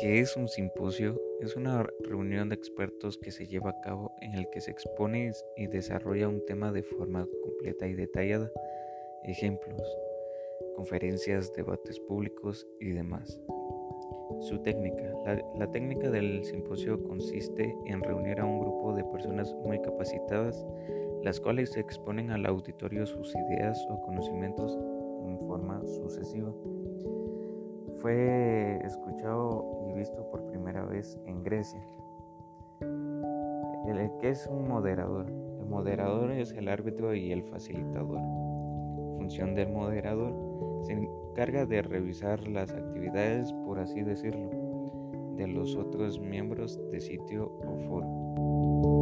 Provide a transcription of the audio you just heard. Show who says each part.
Speaker 1: ¿Qué es un simposio? Es una reunión de expertos que se lleva a cabo en el que se expone y desarrolla un tema de forma completa y detallada. Ejemplos, conferencias, debates públicos y demás. Su técnica. La, la, técnica del simposio consiste en reunir a un grupo de personas muy capacitadas, las cuales exponen al auditorio sus ideas o conocimientos en forma sucesiva. Fue escuchado y visto por primera vez en Grecia. ¿Qué es un moderador? El moderador es el árbitro y el facilitador. Función del moderador se encarga de revisar las actividades, por así decirlo, de los otros miembros de sitio o foro.